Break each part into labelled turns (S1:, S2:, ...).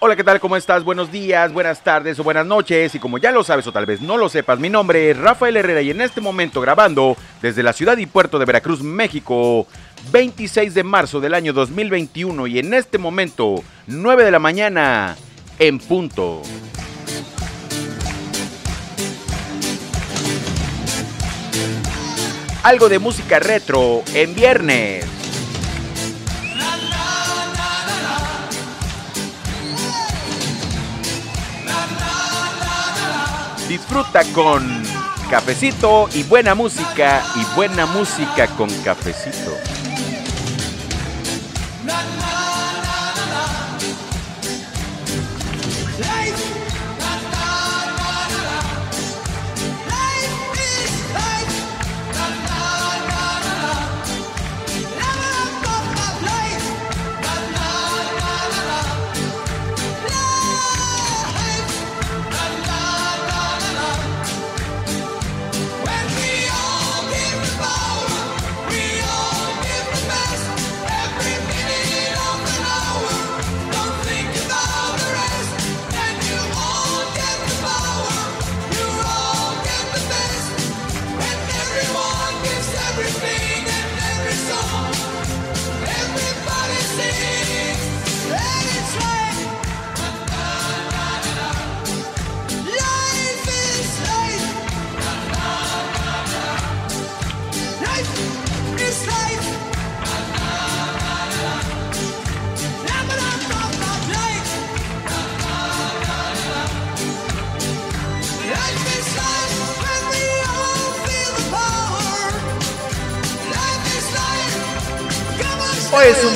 S1: Hola, ¿qué tal? ¿Cómo estás? Buenos días, buenas tardes o buenas noches. Y como ya lo sabes o tal vez no lo sepas, mi nombre es Rafael Herrera y en este momento grabando desde la ciudad y puerto de Veracruz, México, 26 de marzo del año 2021 y en este momento 9 de la mañana en punto. Algo de música retro en viernes. Disfruta con cafecito y buena música y buena música con cafecito.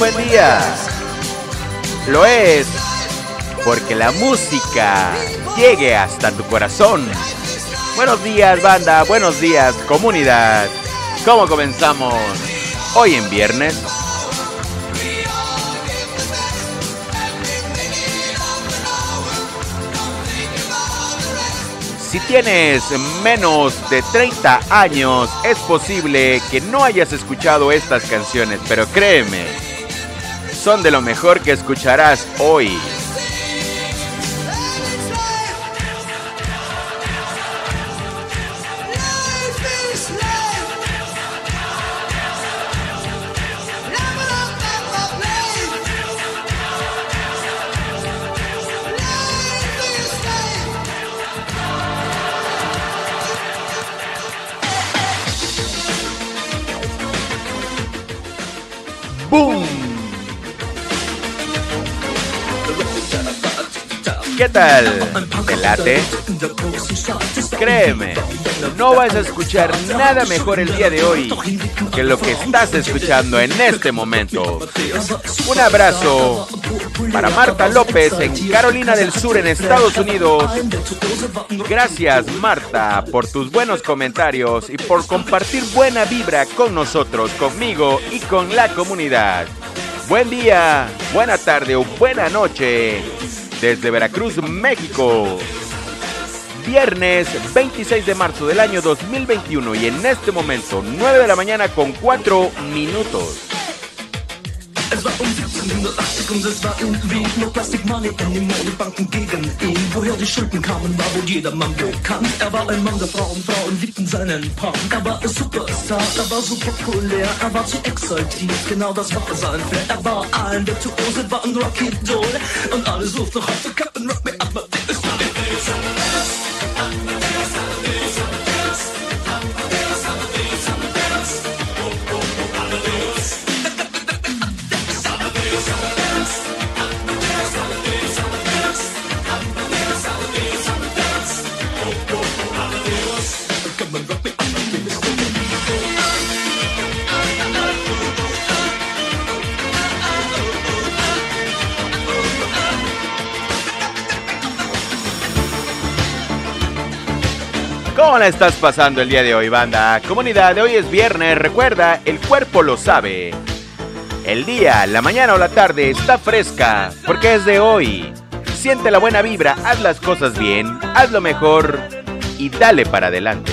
S1: Buen día. Lo es porque la música llegue hasta tu corazón. Buenos días banda, buenos días comunidad. ¿Cómo comenzamos hoy en viernes? Si tienes menos de 30 años, es posible que no hayas escuchado estas canciones, pero créeme, son de lo mejor que escucharás hoy. ¿Qué tal? ¿Te late? Créeme, no vas a escuchar nada mejor el día de hoy que lo que estás escuchando en este momento. Un abrazo para Marta López en Carolina del Sur, en Estados Unidos. Gracias Marta por tus buenos comentarios y por compartir buena vibra con nosotros, conmigo y con la comunidad. Buen día, buena tarde o buena noche desde Veracruz, México. Viernes 26 de marzo del año 2021 y en este momento 9 de la mañana con 4 minutos.
S2: Es war um 1780 und es war irgendwie nur Plastic Money in den Modebanken gegen ihn. Woher die Schulden kamen, war wohl jedermann bekannt. Er war ein Mann der Frauen, Frauen liebten seinen Punk. Er war ein Superstar, er war so populär, er war zu exaltiert, genau das war sein Flair. Er war ein Virtuose, war ein Rocky Doll und alle suchten noch heute Captain Rock Me Up,
S1: ¿Cómo la estás pasando el día de hoy, banda? Comunidad, de hoy es viernes, recuerda, el cuerpo lo sabe. El día, la mañana o la tarde está fresca, porque es de hoy. Siente la buena vibra, haz las cosas bien, haz lo mejor y dale para adelante.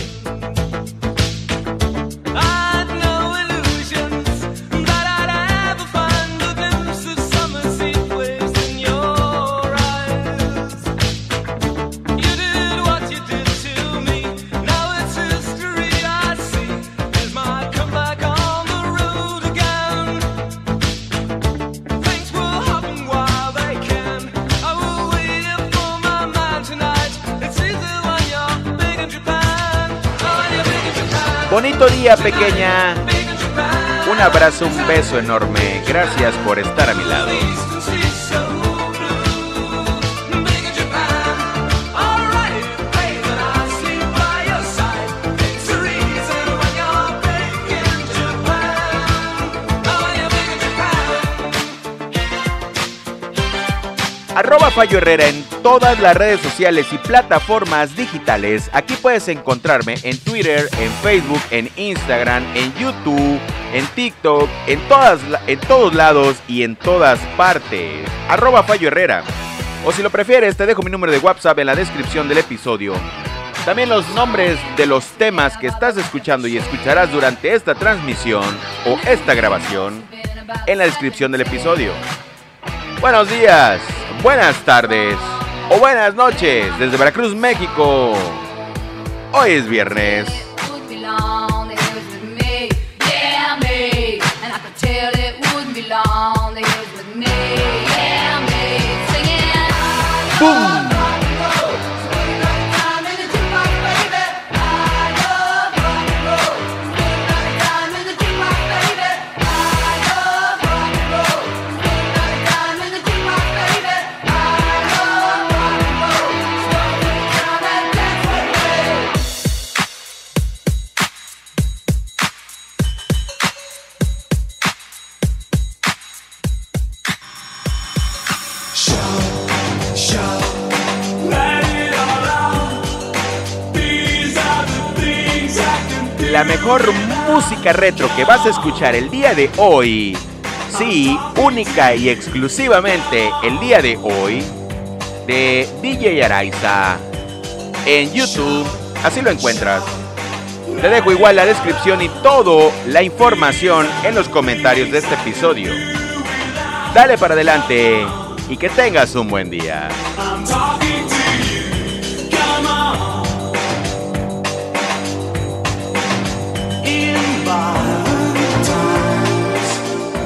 S1: Bonito día, pequeña. Un abrazo, un beso enorme. Gracias por estar a mi lado. Arroba Fallo Herrera en todas las redes sociales y plataformas digitales. Aquí puedes encontrarme en Twitter, en Facebook, en Instagram, en YouTube, en TikTok, en, todas, en todos lados y en todas partes. Arroba Fallo Herrera. O si lo prefieres, te dejo mi número de WhatsApp en la descripción del episodio. También los nombres de los temas que estás escuchando y escucharás durante esta transmisión o esta grabación en la descripción del episodio. Buenos días, buenas tardes o buenas noches desde Veracruz, México. Hoy es viernes. La mejor música retro que vas a escuchar el día de hoy, sí, única y exclusivamente el día de hoy, de DJ Araiza en YouTube, así lo encuentras. Te dejo igual la descripción y toda la información en los comentarios de este episodio. Dale para adelante y que tengas un buen día.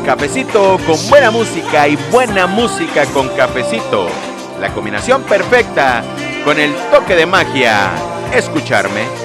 S1: Cafecito con buena música y buena música con cafecito. La combinación perfecta con el toque de magia. Escucharme.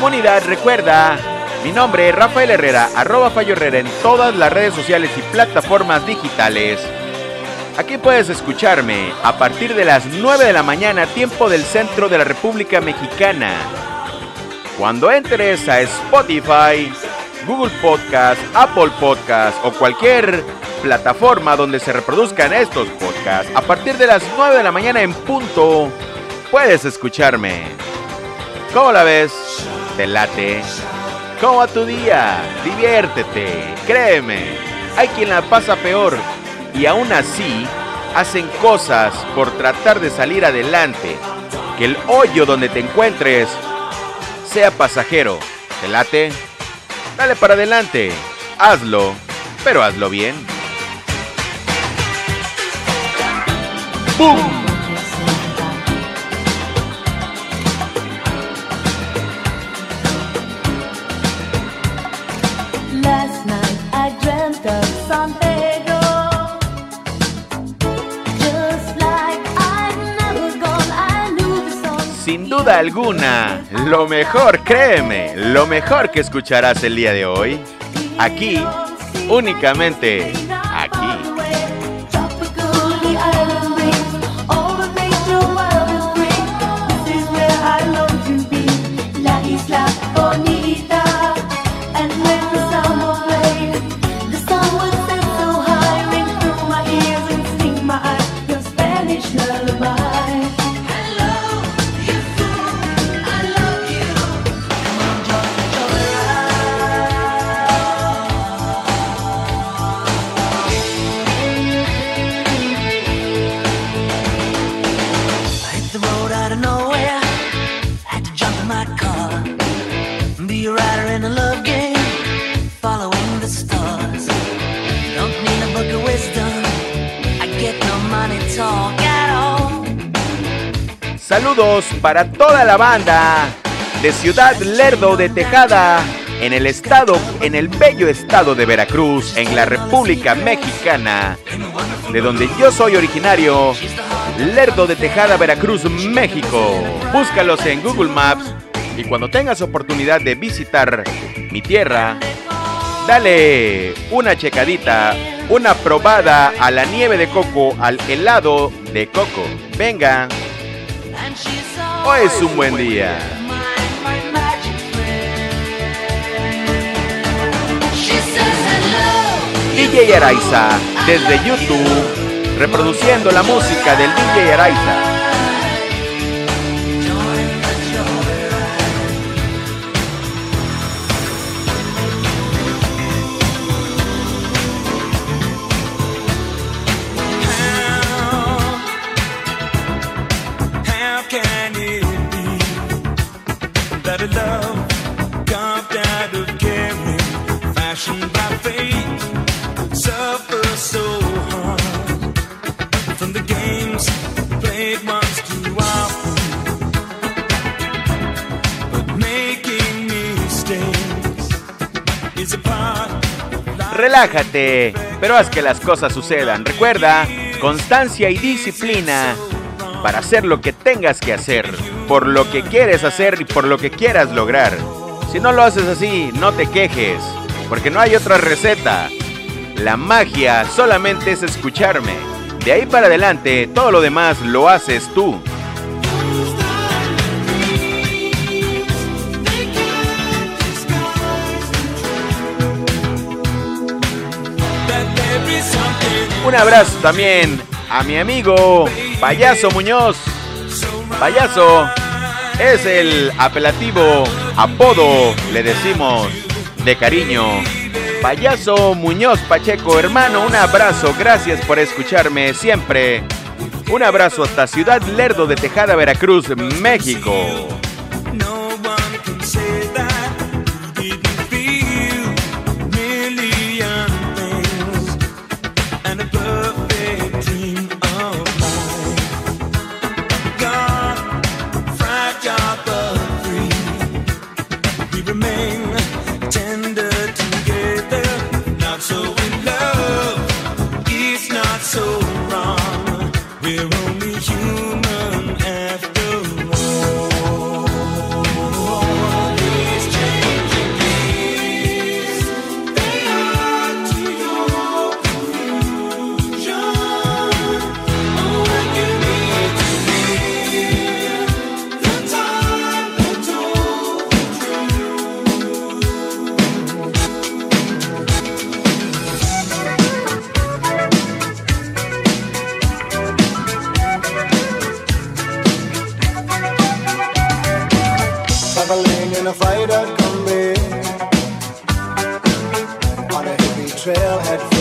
S1: Comunidad, recuerda. Mi nombre es Rafael Herrera, arroba Fallo Herrera en todas las redes sociales y plataformas digitales. Aquí puedes escucharme a partir de las 9 de la mañana, tiempo del centro de la República Mexicana. Cuando entres a Spotify, Google Podcast, Apple Podcast o cualquier plataforma donde se reproduzcan estos podcasts, a partir de las 9 de la mañana en punto, puedes escucharme. ¿Cómo la ves? ¿Te late? ¿Cómo tu día? Diviértete, créeme. Hay quien la pasa peor y aún así hacen cosas por tratar de salir adelante. Que el hoyo donde te encuentres sea pasajero. ¿Te late? Dale para adelante. Hazlo, pero hazlo bien. ¡Bum! Sin duda alguna, lo mejor, créeme, lo mejor que escucharás el día de hoy, aquí, únicamente Para toda la banda de Ciudad Lerdo de Tejada, en el estado, en el bello estado de Veracruz, en la República Mexicana, de donde yo soy originario, Lerdo de Tejada, Veracruz, México. Búscalos en Google Maps y cuando tengas oportunidad de visitar mi tierra, dale una checadita, una probada a la nieve de coco, al helado de coco. Venga, hoy es un buen día. DJ Araiza, desde YouTube, reproduciendo la música del DJ Araiza. Relájate, pero haz que las cosas sucedan. Recuerda, constancia y disciplina para hacer lo que tengas que hacer, por lo que quieres hacer y por lo que quieras lograr. Si no lo haces así, no te quejes, porque no hay otra receta. La magia solamente es escucharme. De ahí para adelante, todo lo demás lo haces tú. Un abrazo también a mi amigo Payaso Muñoz. Payaso es el apelativo, apodo, le decimos de cariño. Payaso Muñoz Pacheco, hermano, un abrazo, gracias por escucharme siempre. Un abrazo hasta Ciudad Lerdo de Tejada, Veracruz, México.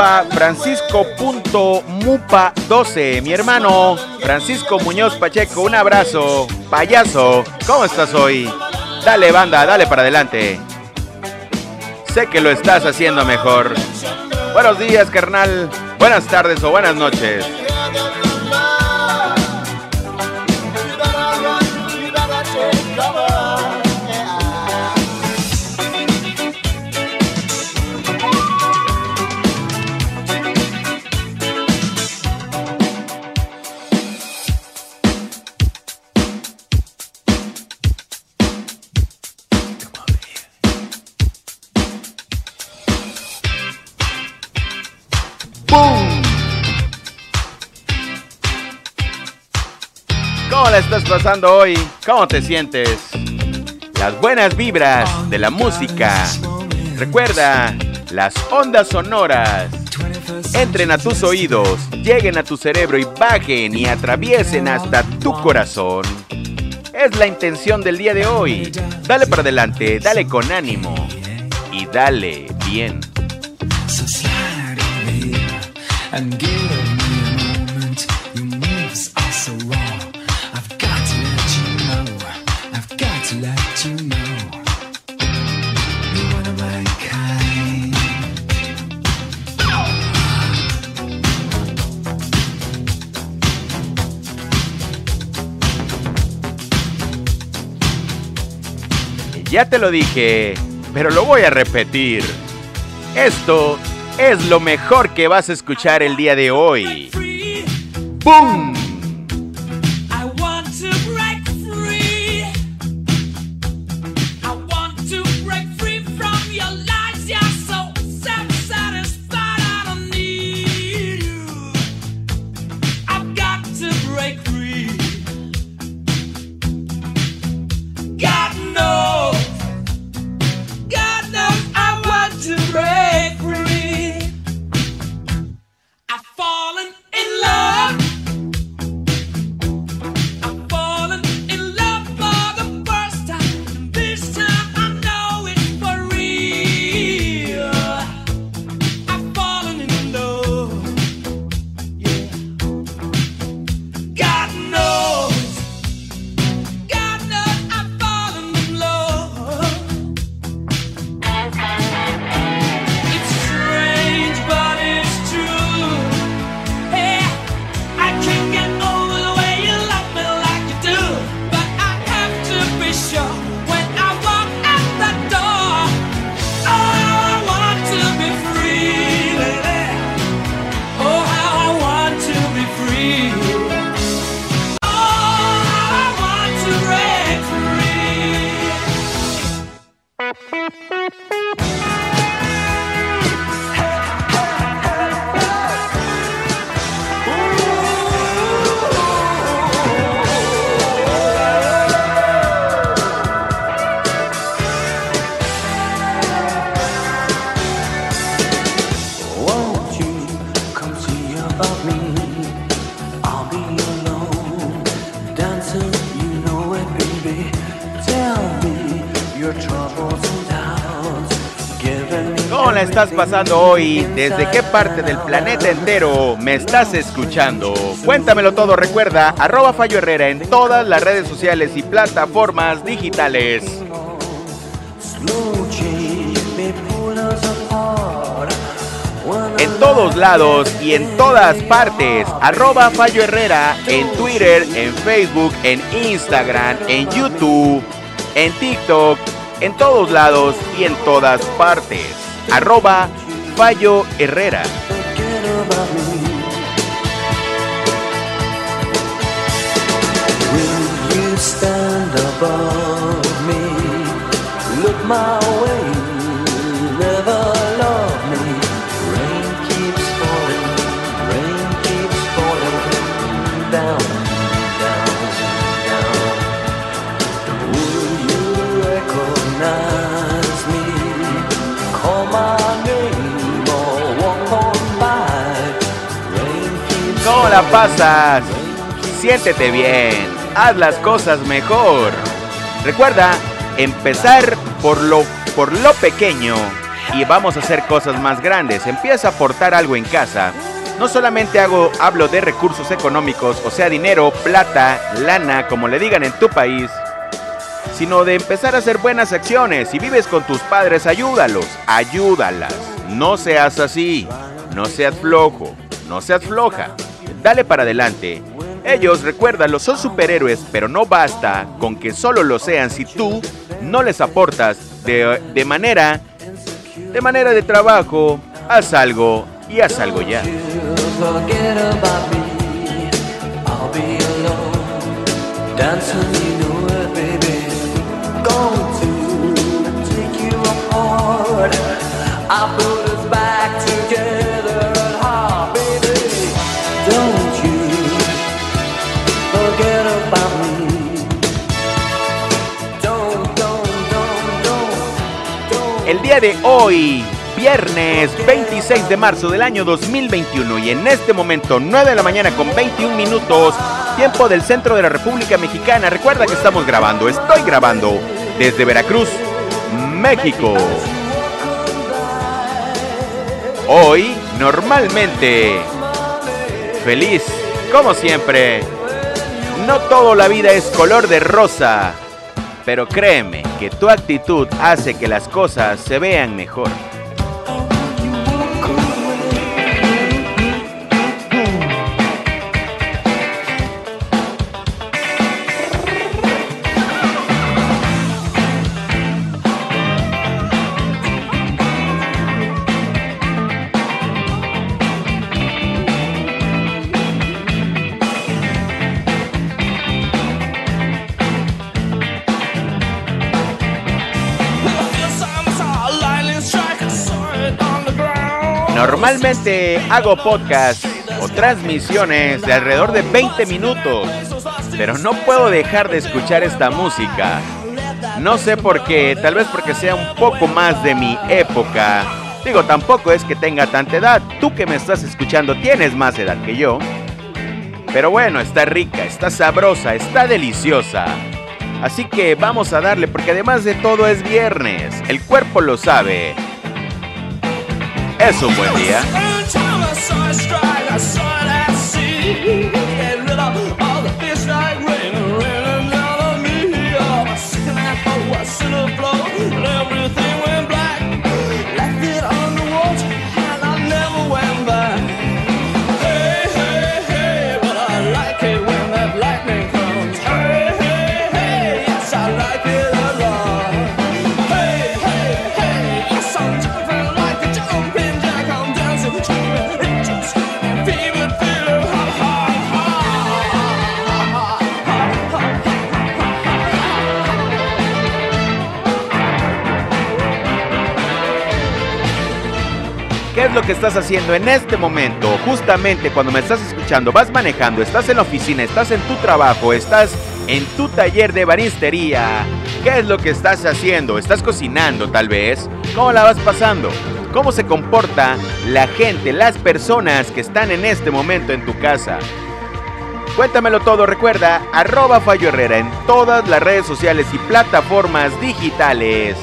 S1: Arroba francisco.mupa12. Mi hermano Francisco Muñoz Pacheco, un abrazo. Payaso, ¿cómo estás hoy? Dale banda, dale para adelante. Sé que lo estás haciendo mejor. Buenos días, carnal. Buenas tardes o buenas noches.
S2: Pasando hoy? ¿Cómo te sientes? Las buenas vibras de la música. Recuerda, las ondas sonoras entren a tus oídos, lleguen a tu cerebro y bajen y atraviesen hasta tu corazón. Es la intención del día de hoy. Dale para adelante, dale con ánimo y dale bien. Ya te lo dije, pero lo voy a repetir. Esto es lo mejor que vas a escuchar el día de hoy. ¡Boom! Estás pasando hoy? ¿Desde qué parte del planeta entero me estás escuchando? Cuéntamelo todo, recuerda, arroba Fallo Herrera en todas las redes sociales y plataformas digitales. En todos lados y en todas partes, arroba Fallo Herrera en Twitter, en Facebook, en Instagram, en YouTube, en TikTok, en todos lados y en todas partes. Arroba Fallo Herrera.
S1: stand above me? Look my way,
S2: la pasas? Siéntete bien, haz las cosas mejor. Recuerda, empezar por lo, por lo pequeño y vamos a hacer cosas más grandes. Empieza a aportar algo en casa. No solamente hago, hablo de recursos económicos, o sea, dinero, plata, lana, como le digan en tu país, sino de empezar a hacer buenas acciones. Si vives con tus padres, ayúdalos, ayúdalas. No seas así, no seas flojo, no seas floja. Dale para adelante. Ellos, recuérdalo, son superhéroes, pero no basta con que solo lo sean si tú no les aportas de, de manera, de manera de trabajo. Haz algo y haz algo ya.
S1: Día de hoy, viernes 26 de marzo del año 2021 y en este momento 9 de la mañana con 21 minutos, tiempo del centro de la República Mexicana. Recuerda que estamos grabando, estoy grabando desde Veracruz, México. Hoy, normalmente, feliz, como siempre. No todo la vida es color de rosa, pero créeme que tu actitud hace que las cosas se vean mejor. Normalmente hago podcast o transmisiones de alrededor de 20 minutos, pero no puedo dejar de escuchar esta música. No sé por qué, tal vez porque sea un poco más de mi época. Digo, tampoco es que tenga tanta edad. Tú que me estás escuchando tienes más edad que yo. Pero bueno, está rica, está sabrosa, está deliciosa. Así que vamos a darle porque además de todo es viernes. El cuerpo lo sabe. Es un buen día. Estás haciendo en este momento? Justamente cuando me estás escuchando, vas manejando, estás en la oficina, estás en tu trabajo, estás en tu taller de baristería. ¿Qué es lo que estás haciendo? ¿Estás cocinando tal vez? ¿Cómo la vas pasando? ¿Cómo se comporta la gente, las personas que están en este momento en tu casa? Cuéntamelo todo, recuerda, arroba Fallo Herrera en todas las redes sociales y plataformas digitales.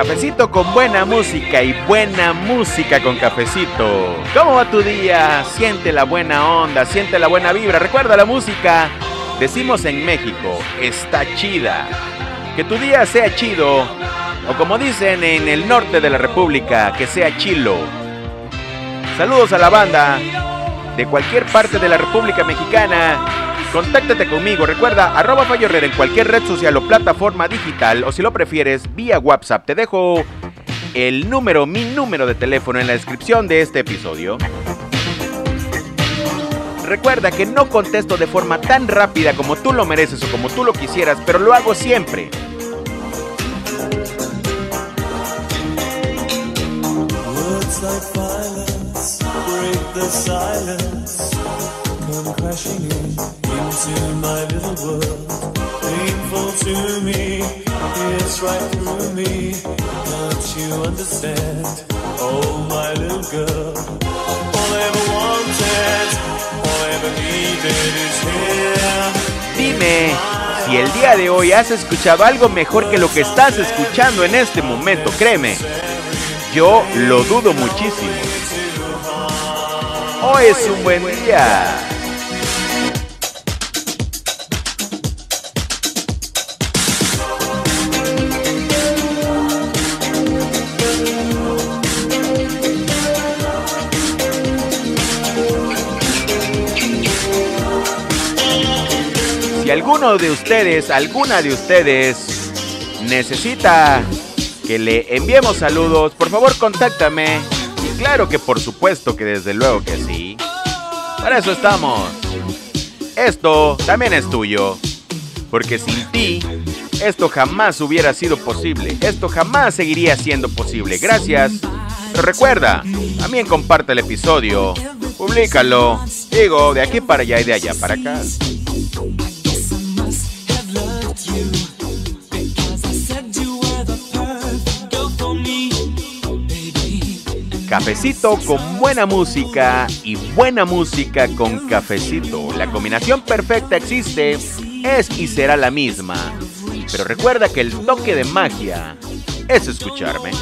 S1: Cafecito con buena música y buena música con cafecito. ¿Cómo va tu día? Siente la buena onda, siente la buena vibra. Recuerda la música. Decimos en México, está chida. Que tu día sea chido. O como dicen en el norte de la República, que sea chilo. Saludos a la banda de cualquier parte de la República Mexicana. Contáctate conmigo, recuerda, arroba Herrera en cualquier red social o plataforma digital, o si lo prefieres, vía WhatsApp. Te dejo el número, mi número de teléfono en la descripción de este episodio. Recuerda que no contesto de forma tan rápida como tú lo mereces o como tú lo quisieras, pero lo hago siempre.
S2: Come crashing in into my little world. Painful to me, it's right through me. Can't you understand? Oh, my little girl. All I ever wanted, all I ever needed.
S1: Dime si el día de hoy has escuchado algo mejor que lo que estás escuchando en este momento, créeme. Yo lo dudo muchísimo. Hoy es un buen día. Alguno de ustedes, alguna de ustedes necesita que le enviemos saludos, por favor contáctame. Y claro que por supuesto que desde luego que sí. Para eso estamos. Esto también es tuyo. Porque sin ti, esto jamás hubiera sido posible. Esto jamás seguiría siendo posible. Gracias. Pero recuerda, también comparte el episodio. Públicalo. Digo, de aquí para allá y de allá para acá. Cafecito con buena música y buena música con cafecito. La combinación perfecta existe, es y será la misma. Pero recuerda que el toque de magia es escucharme.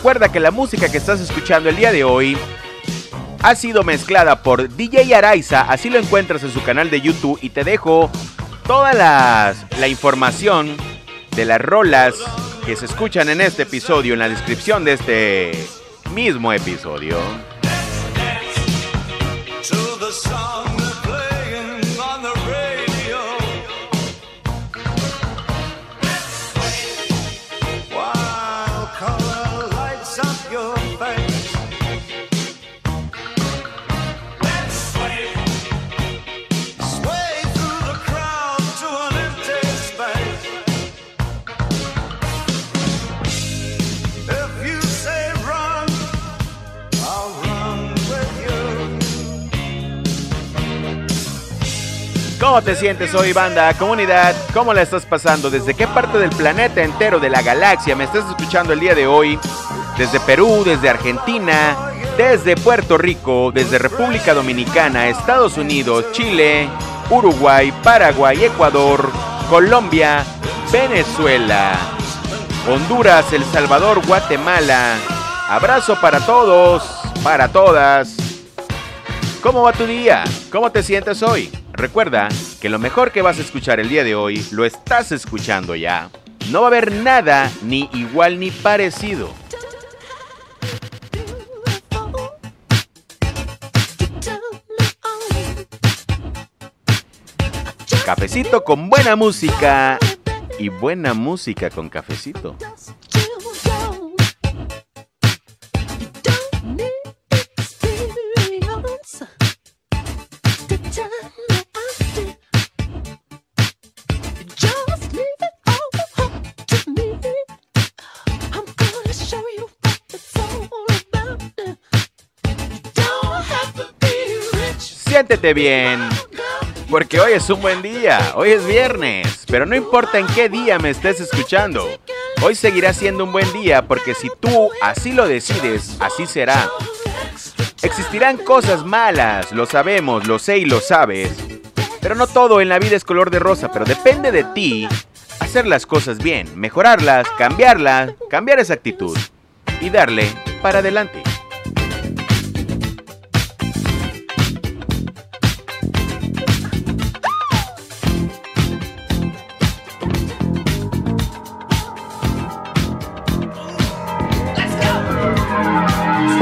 S1: Recuerda que la música que estás escuchando el día de hoy ha sido mezclada por DJ Araiza, así lo encuentras en su canal de YouTube y te dejo toda la información de las rolas que se escuchan en este episodio en la descripción de este mismo episodio. ¿Cómo te sientes hoy, banda? Comunidad, ¿cómo la estás pasando? ¿Desde qué parte del planeta entero de la galaxia me estás escuchando el día de hoy? Desde Perú, desde Argentina, desde Puerto Rico, desde República Dominicana, Estados Unidos, Chile, Uruguay, Paraguay, Ecuador, Colombia, Venezuela, Honduras, El Salvador, Guatemala. Abrazo para todos, para todas. ¿Cómo va tu día? ¿Cómo te sientes hoy? Recuerda que lo mejor que vas a escuchar el día de hoy lo estás escuchando ya. No va a haber nada ni igual ni parecido. Cafecito con buena música y buena música con cafecito. Siéntete bien, porque hoy es un buen día, hoy es viernes, pero no importa en qué día me estés escuchando, hoy seguirá siendo un buen día porque si tú así lo decides, así será. Existirán cosas malas, lo sabemos, lo sé y lo sabes, pero no todo en la vida es color de rosa, pero depende de ti hacer las cosas bien, mejorarlas, cambiarlas, cambiar esa actitud y darle para adelante.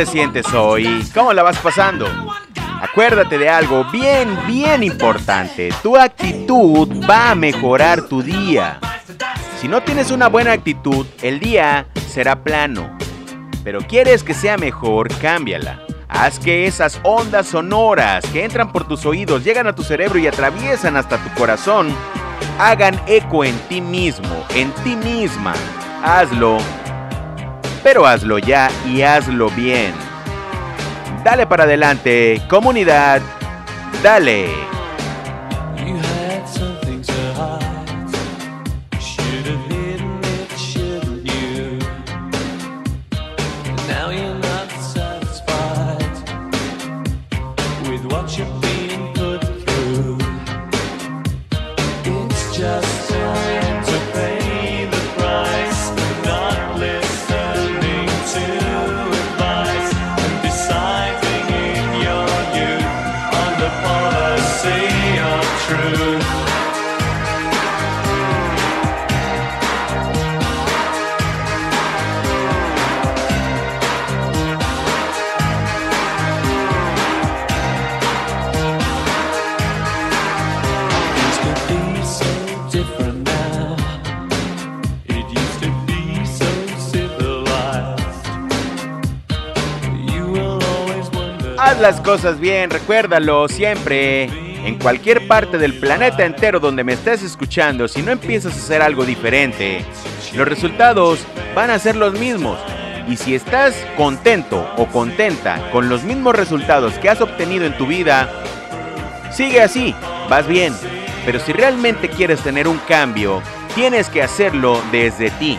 S1: Te sientes hoy? ¿Cómo la vas pasando? Acuérdate de algo bien, bien importante. Tu actitud va a mejorar tu día. Si no tienes una buena actitud, el día será plano. Pero quieres que sea mejor, cámbiala. Haz que esas ondas sonoras que entran por tus oídos, llegan a tu cerebro y atraviesan hasta tu corazón, hagan eco en ti mismo, en ti misma. Hazlo, pero hazlo ya y hazlo bien. Dale para adelante, comunidad. Dale. Las cosas bien, recuérdalo siempre. En cualquier parte del planeta entero donde me estés escuchando, si no empiezas a hacer algo diferente, los resultados van a ser los mismos. Y si estás contento o contenta con los mismos resultados que has obtenido en tu vida, sigue así, vas bien. Pero si realmente quieres tener un cambio, tienes que hacerlo desde ti.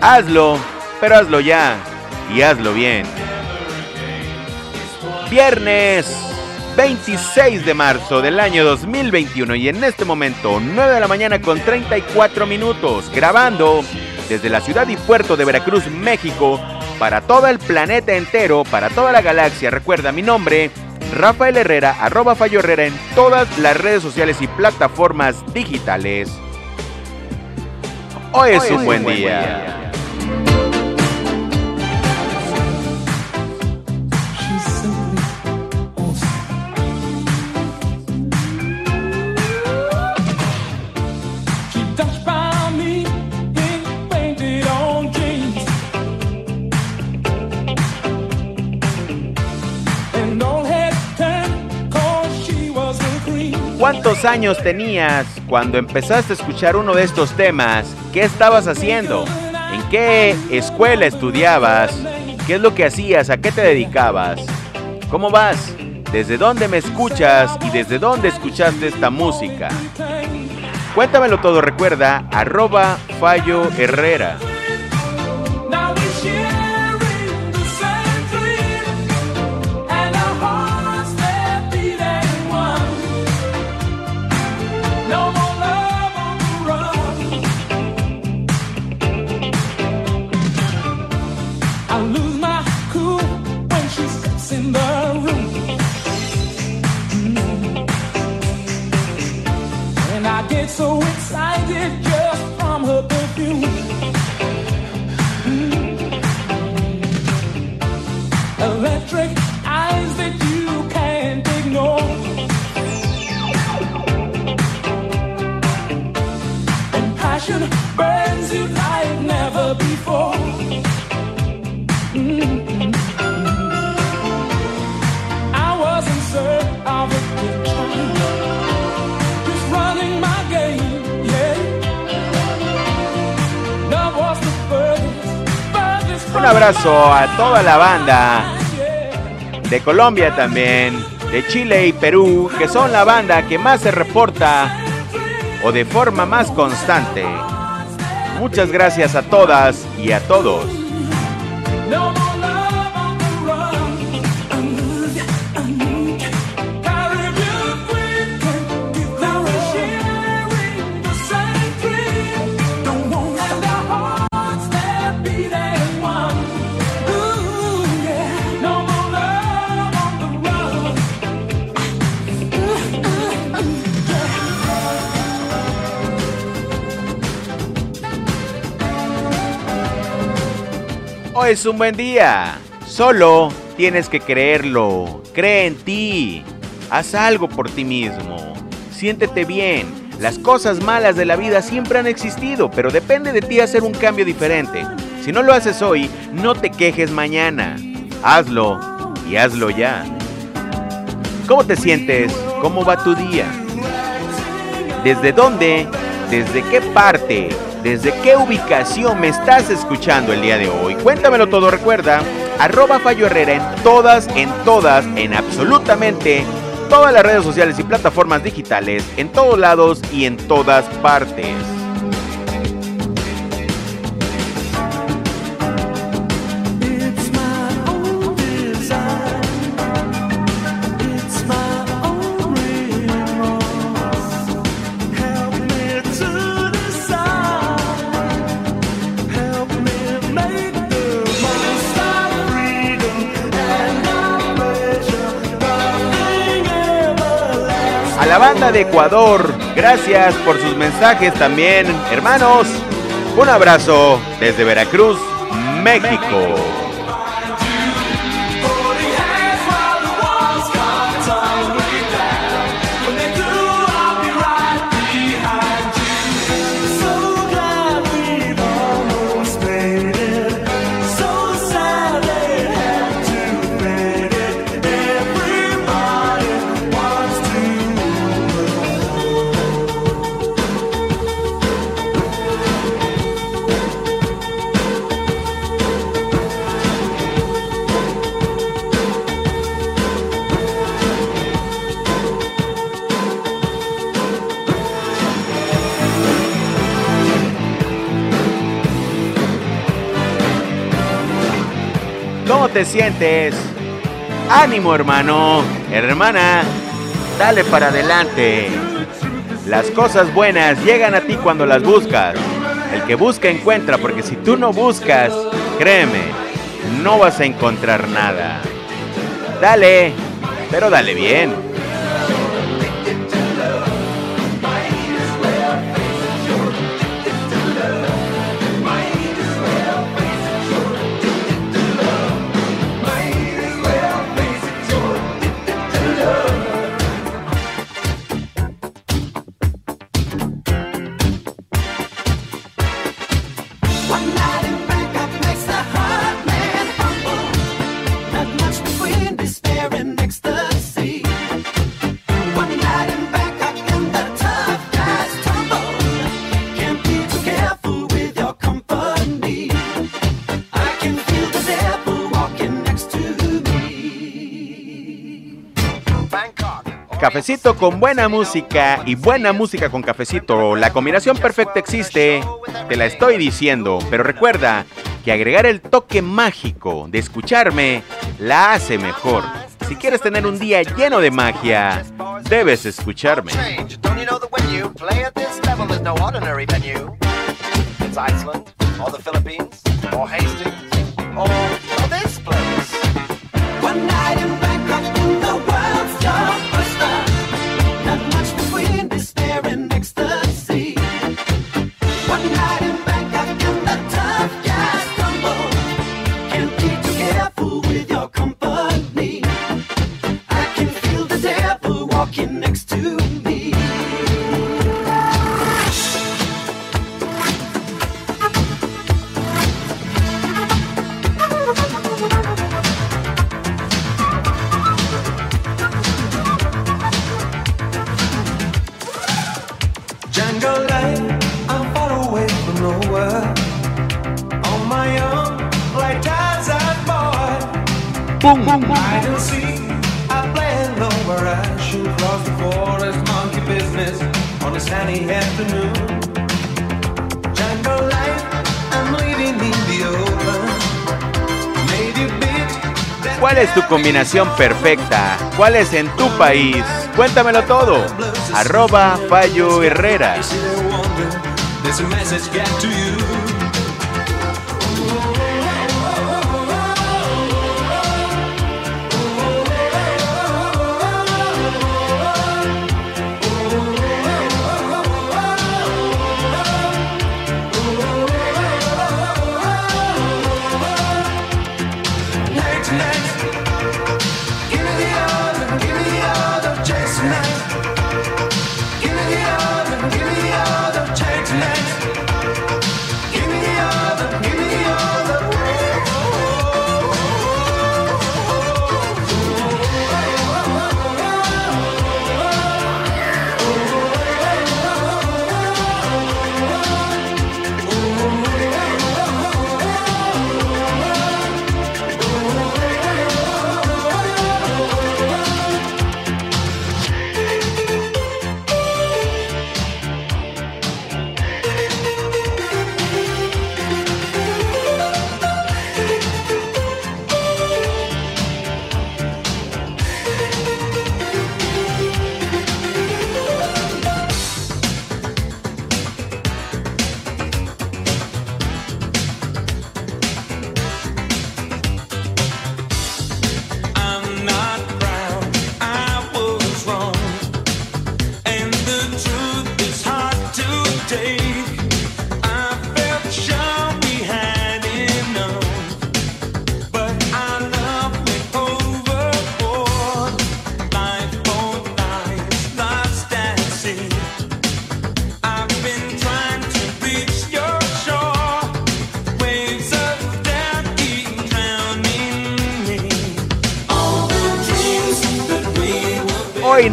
S1: Hazlo, pero hazlo ya y hazlo bien. Viernes 26 de marzo del año 2021 y en este momento 9 de la mañana con 34 minutos grabando desde la ciudad y puerto de Veracruz, México, para todo el planeta entero, para toda la galaxia. Recuerda mi nombre, Rafael Herrera, arroba Fallo Herrera en todas las redes sociales y plataformas digitales. Hoy es un buen día. ¿Cuántos años tenías cuando empezaste a escuchar uno de estos temas? ¿Qué estabas haciendo? ¿En qué escuela estudiabas? ¿Qué es lo que hacías? ¿A qué te dedicabas? ¿Cómo vas? ¿Desde dónde me escuchas y desde dónde escuchaste esta música? Cuéntamelo todo, recuerda, arroba Fallo Herrera.
S2: did you?
S1: Abrazo a toda la banda de Colombia también, de Chile y Perú, que son la banda que más se reporta o de forma más constante. Muchas gracias a todas y a todos. Es un buen día. Solo tienes que creerlo. Cree en ti. Haz algo por ti mismo. Siéntete bien. Las cosas malas de la vida siempre han existido, pero depende de ti hacer un cambio diferente. Si no lo haces hoy, no te quejes mañana. Hazlo y hazlo ya. ¿Cómo te sientes? ¿Cómo va tu día? ¿Desde dónde? ¿Desde qué parte? ¿Desde qué ubicación me estás escuchando el día de hoy? Cuéntamelo todo, recuerda. Arroba Fallo Herrera en todas, en todas, en absolutamente todas las redes sociales y plataformas digitales, en todos lados y en todas partes. De Ecuador, gracias por sus mensajes también, hermanos. Un abrazo desde Veracruz, México. Te sientes? Ánimo, hermano, hermana, dale para adelante. Las cosas buenas llegan a ti cuando las buscas. El que busca encuentra, porque si tú no buscas, créeme, no vas a encontrar nada. Dale, pero dale bien. Cafecito con buena música y buena música con cafecito. La combinación perfecta existe, te la estoy diciendo, pero recuerda que agregar el toque mágico de escucharme la hace mejor. Si quieres tener un día lleno de magia, debes escucharme.
S3: change. Don't you
S2: Hide and seek, I where I shoot across the forest, monkey business on a sunny afternoon. Jungle life, I'm living in the open. Native beat, that
S1: ¿Cuál es tu combinación perfecta? ¿Cuál es en tu país? Cuéntamelo todo. Arroba Fallo Herrera.
S2: see message to you.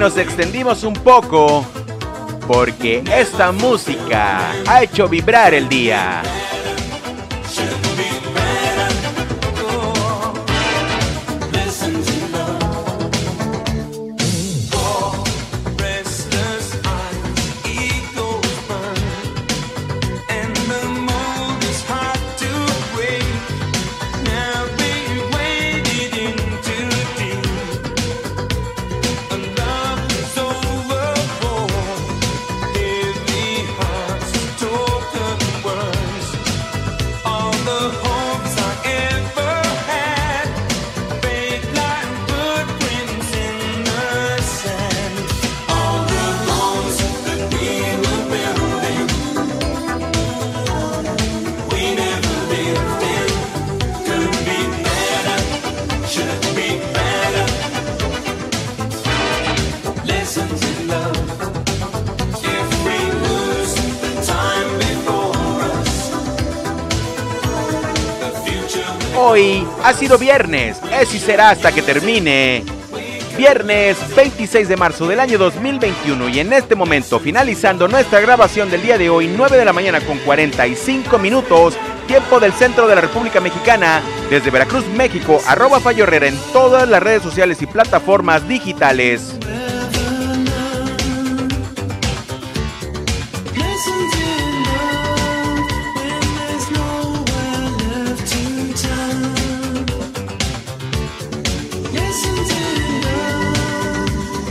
S1: Nos extendimos un poco porque esta música ha hecho vibrar el día. Ha sido viernes, es y será hasta que termine. Viernes 26 de marzo del año 2021 y en este momento finalizando nuestra grabación del día de hoy 9 de la mañana con 45 minutos, tiempo del centro de la República Mexicana, desde Veracruz, México, arroba Fallo Herrera en todas las redes sociales y plataformas digitales.